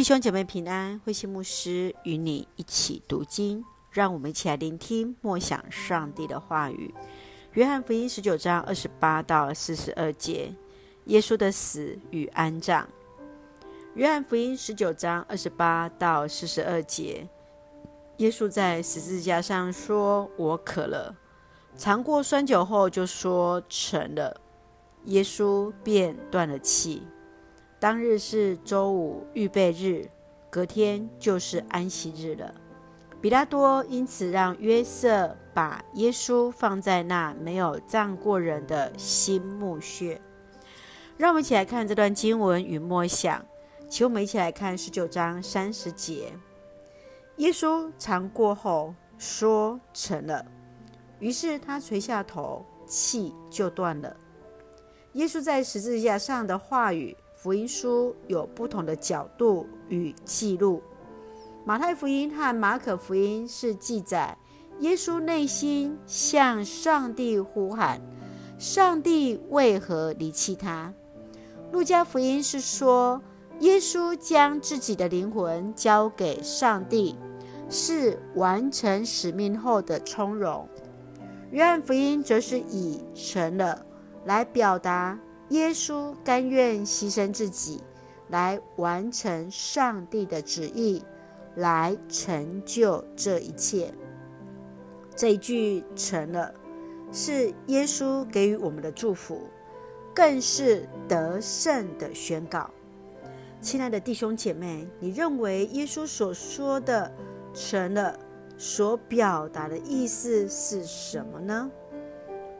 弟兄姐妹平安，慧心牧师与你一起读经，让我们一起来聆听默想上帝的话语。约翰福音十九章二十八到四十二节，耶稣的死与安葬。约翰福音十九章二十八到四十二节，耶稣在十字架上说：“我渴了。”尝过酸酒后，就说：“成了。”耶稣便断了气。当日是周五预备日，隔天就是安息日了。彼拉多因此让约瑟把耶稣放在那没有葬过人的新墓穴。让我们一起来看这段经文与默想，请我们一起来看十九章三十节。耶稣尝过后说：“成了。”于是他垂下头，气就断了。耶稣在十字架上的话语。福音书有不同的角度与记录。马太福音和马可福音是记载耶稣内心向上帝呼喊，上帝为何离弃他？路加福音是说耶稣将自己的灵魂交给上帝，是完成使命后的从容。约翰福音则是以成了来表达。耶稣甘愿牺牲自己，来完成上帝的旨意，来成就这一切。这一句成了，是耶稣给予我们的祝福，更是得胜的宣告。亲爱的弟兄姐妹，你认为耶稣所说的成了，所表达的意思是什么呢？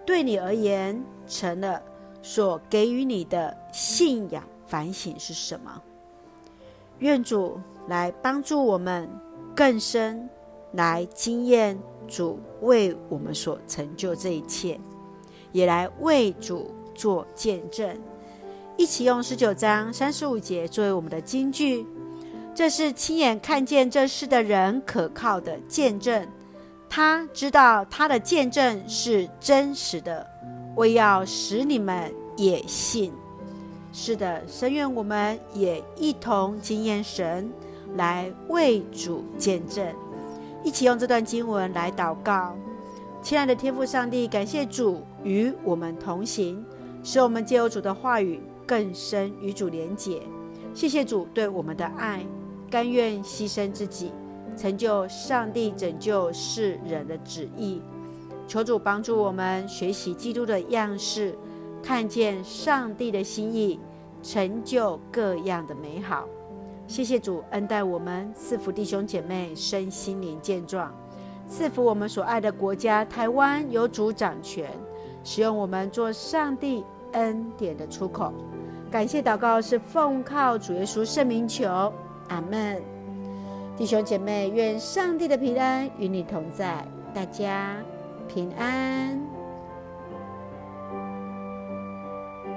对你而言，成了。所给予你的信仰反省是什么？愿主来帮助我们更深来经验主为我们所成就这一切，也来为主做见证。一起用十九章三十五节作为我们的金句，这是亲眼看见这事的人可靠的见证。他知道他的见证是真实的。为要使你们也信，是的，神愿我们也一同经验神，来为主见证，一起用这段经文来祷告。亲爱的天父上帝，感谢主与我们同行，使我们借由主的话语更深与主连结。谢谢主对我们的爱，甘愿牺牲自己，成就上帝拯救世人的旨意。求主帮助我们学习基督的样式，看见上帝的心意，成就各样的美好。谢谢主恩待我们，赐福弟兄姐妹身心灵健壮，赐福我们所爱的国家台湾有主掌权，使用我们做上帝恩典的出口。感谢祷告是奉靠主耶稣圣名求，阿门。弟兄姐妹，愿上帝的平安与你同在，大家。平安。